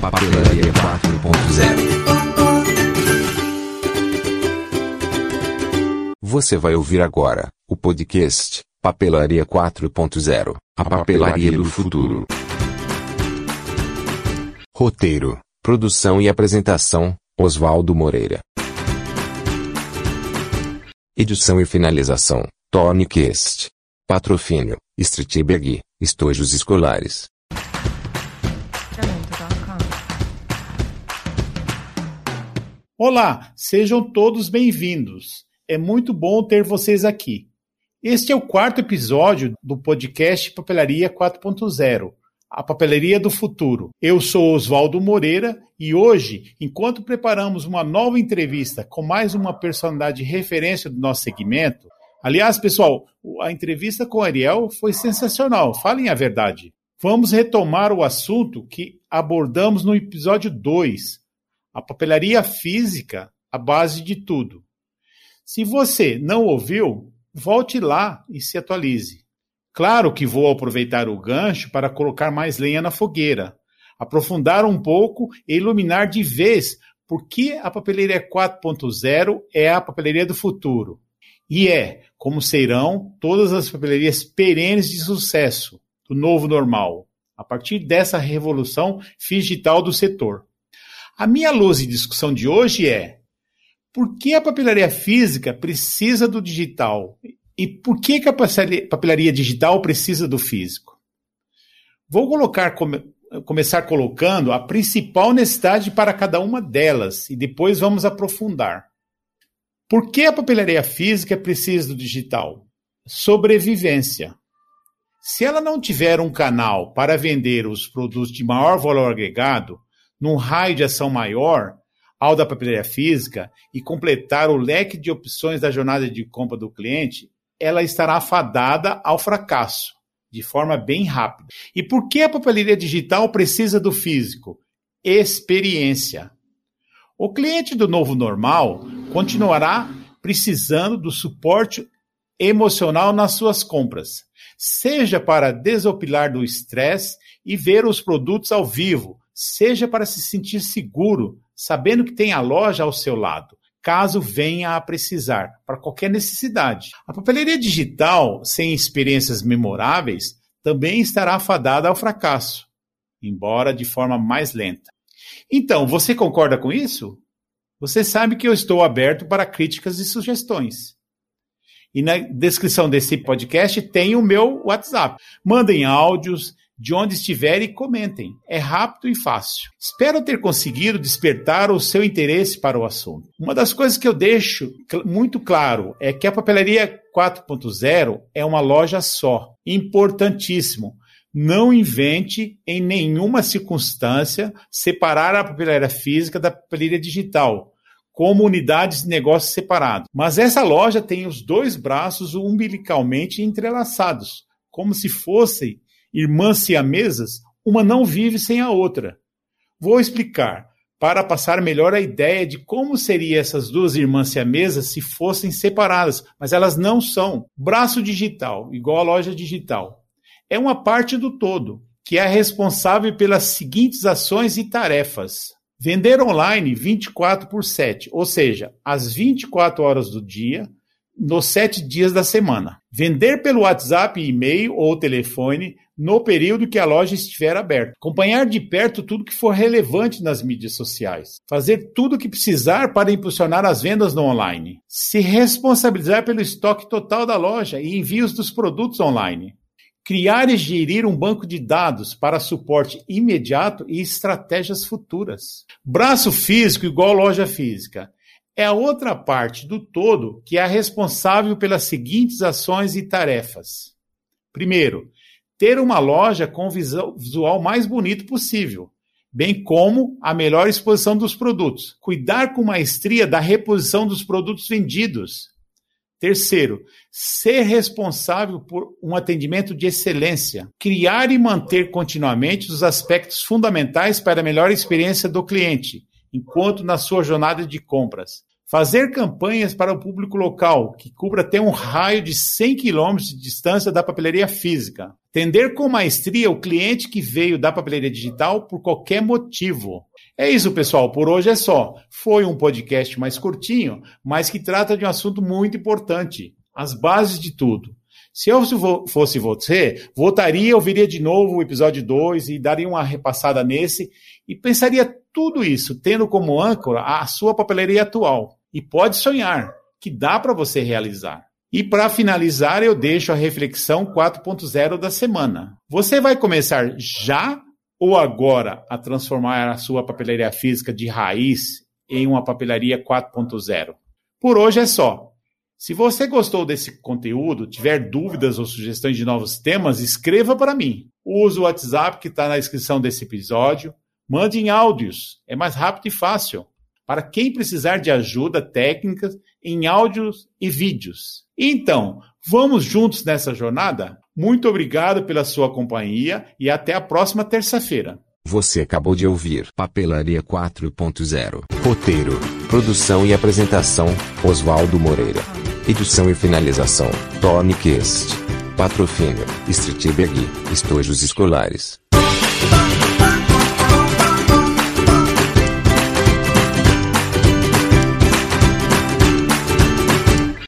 Papelaria 4.0 Você vai ouvir agora o podcast Papelaria 4.0 A Papelaria do Futuro. Roteiro, produção e apresentação: Oswaldo Moreira. Edição e finalização: Tony Cast. Patrocínio: Streetbag, Estojos Escolares. Olá, sejam todos bem-vindos. É muito bom ter vocês aqui. Este é o quarto episódio do podcast Papelaria 4.0, a papelaria do futuro. Eu sou Oswaldo Moreira e hoje, enquanto preparamos uma nova entrevista com mais uma personalidade de referência do nosso segmento, aliás, pessoal, a entrevista com Ariel foi sensacional, falem a verdade. Vamos retomar o assunto que abordamos no episódio 2, a papelaria física, a base de tudo. Se você não ouviu, volte lá e se atualize. Claro que vou aproveitar o gancho para colocar mais lenha na fogueira, aprofundar um pouco e iluminar de vez por que a papelaria 4.0 é a papelaria do futuro. E é, como serão todas as papelarias perenes de sucesso do novo normal, a partir dessa revolução digital do setor. A minha luz de discussão de hoje é por que a papelaria física precisa do digital e por que, que a papelaria- digital precisa do físico? Vou colocar, come- começar colocando a principal necessidade para cada uma delas e depois vamos aprofundar. Por que a papelaria física precisa do digital? Sobrevivência. Se ela não tiver um canal para vender os produtos de maior valor agregado, num raio de ação maior ao da papelaria física e completar o leque de opções da jornada de compra do cliente, ela estará fadada ao fracasso, de forma bem rápida. E por que a papelaria digital precisa do físico? Experiência. O cliente do novo normal continuará precisando do suporte emocional nas suas compras, seja para desopilar do estresse e ver os produtos ao vivo, seja para se sentir seguro, sabendo que tem a loja ao seu lado, caso venha a precisar, para qualquer necessidade. A papelaria digital, sem experiências memoráveis, também estará fadada ao fracasso, embora de forma mais lenta. Então, você concorda com isso? Você sabe que eu estou aberto para críticas e sugestões. E na descrição desse podcast tem o meu WhatsApp. Mandem áudios de onde estiver e comentem. É rápido e fácil. Espero ter conseguido despertar o seu interesse para o assunto. Uma das coisas que eu deixo muito claro é que a papelaria 4.0 é uma loja só. Importantíssimo. Não invente em nenhuma circunstância separar a papelaria física da papelaria digital como unidades de negócio separadas. Mas essa loja tem os dois braços umbilicalmente entrelaçados, como se fossem irmãs siamesas, uma não vive sem a outra. Vou explicar, para passar melhor a ideia de como seriam essas duas irmãs siamesas se fossem separadas, mas elas não são. Braço digital, igual a loja digital, é uma parte do todo, que é responsável pelas seguintes ações e tarefas. Vender online 24 por 7, ou seja, às 24 horas do dia, nos sete dias da semana. Vender pelo WhatsApp, e-mail ou telefone no período que a loja estiver aberta. Acompanhar de perto tudo que for relevante nas mídias sociais. Fazer tudo o que precisar para impulsionar as vendas no online. Se responsabilizar pelo estoque total da loja e envios dos produtos online. Criar e gerir um banco de dados para suporte imediato e estratégias futuras. Braço físico igual loja física. É a outra parte do todo que é responsável pelas seguintes ações e tarefas. Primeiro, ter uma loja com o visual mais bonito possível, bem como a melhor exposição dos produtos. Cuidar com maestria da reposição dos produtos vendidos. Terceiro, ser responsável por um atendimento de excelência. Criar e manter continuamente os aspectos fundamentais para a melhor experiência do cliente, enquanto na sua jornada de compras. Fazer campanhas para o público local, que cubra até um raio de 100 km de distância da papelaria física. Atender com maestria o cliente que veio da papelaria digital por qualquer motivo. É isso, pessoal. Por hoje é só. Foi um podcast mais curtinho, mas que trata de um assunto muito importante: as bases de tudo. Se eu fosse você, voltaria, ouviria de novo o episódio 2 e daria uma repassada nesse e pensaria tudo isso, tendo como âncora a sua papelaria atual. E pode sonhar, que dá para você realizar. E para finalizar, eu deixo a reflexão 4.0 da semana. Você vai começar já ou agora a transformar a sua papelaria física de raiz em uma papelaria 4.0? Por hoje é só. Se você gostou desse conteúdo, tiver dúvidas ou sugestões de novos temas, escreva para mim. Use o WhatsApp que está na descrição desse episódio. Mande em áudios, é mais rápido e fácil. Para quem precisar de ajuda técnica em áudios e vídeos. Então, vamos juntos nessa jornada? Muito obrigado pela sua companhia e até a próxima terça-feira. Você acabou de ouvir Papelaria 4.0. Roteiro, produção e apresentação: Oswaldo Moreira. Edição e finalização: Tony. Patrocínio: Street Bag, Estojos Escolares.